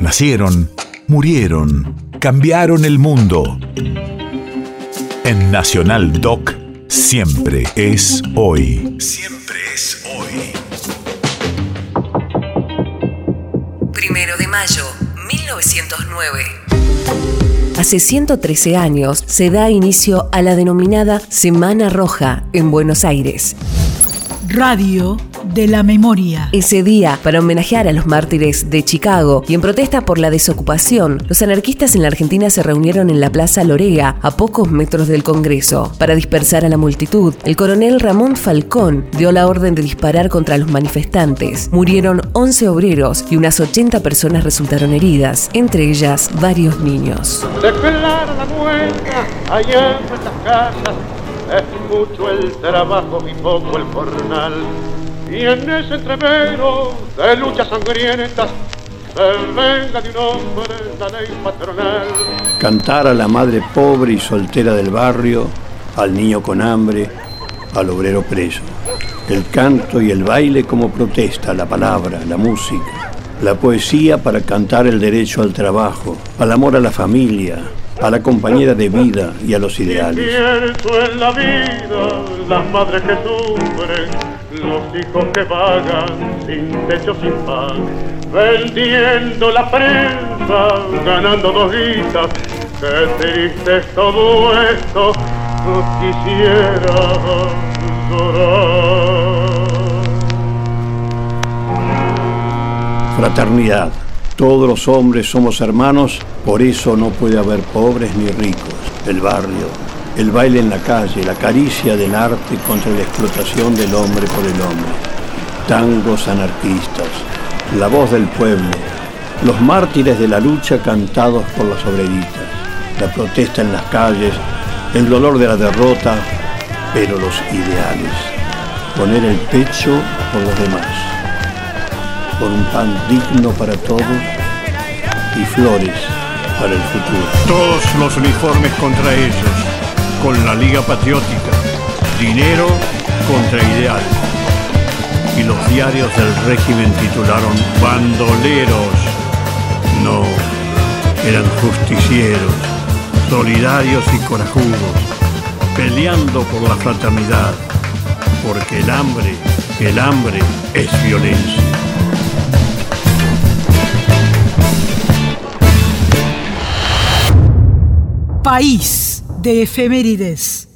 Nacieron, murieron, cambiaron el mundo. En Nacional Doc, siempre es hoy. Siempre es hoy. Primero de mayo, 1909. Hace 113 años se da inicio a la denominada Semana Roja en Buenos Aires. Radio de la memoria. Ese día, para homenajear a los mártires de Chicago y en protesta por la desocupación, los anarquistas en la Argentina se reunieron en la Plaza Lorea, a pocos metros del Congreso. Para dispersar a la multitud, el coronel Ramón Falcón dio la orden de disparar contra los manifestantes. Murieron 11 obreros y unas 80 personas resultaron heridas, entre ellas varios niños. Declara la muestra allá en nuestras casas. Es mucho el trabajo y poco el jornal. Y en ese entrevero de luchas sangrientas se venga de un hombre la ley patronal. Cantar a la madre pobre y soltera del barrio, al niño con hambre, al obrero preso. El canto y el baile como protesta, la palabra, la música. La poesía para cantar el derecho al trabajo, al amor a la familia, a la compañera de vida y a los ideales. Los hijos que vagan sin techo, sin pan, vendiendo la prensa, ganando dos guitas. Qué triste es todo esto, no quisiera llorar. Fraternidad. Todos los hombres somos hermanos, por eso no puede haber pobres ni ricos. El barrio, el baile en la calle, la caricia del arte contra la explotación del hombre por el hombre. Tangos anarquistas, la voz del pueblo, los mártires de la lucha cantados por las obreritas, la protesta en las calles, el dolor de la derrota, pero los ideales. Poner el pecho por los demás por un pan digno para todos y flores para el futuro. Todos los uniformes contra ellos, con la Liga Patriótica, dinero contra ideal. Y los diarios del régimen titularon bandoleros. No, eran justicieros, solidarios y corajudos, peleando por la fraternidad, porque el hambre, el hambre es violencia. País de efemérides.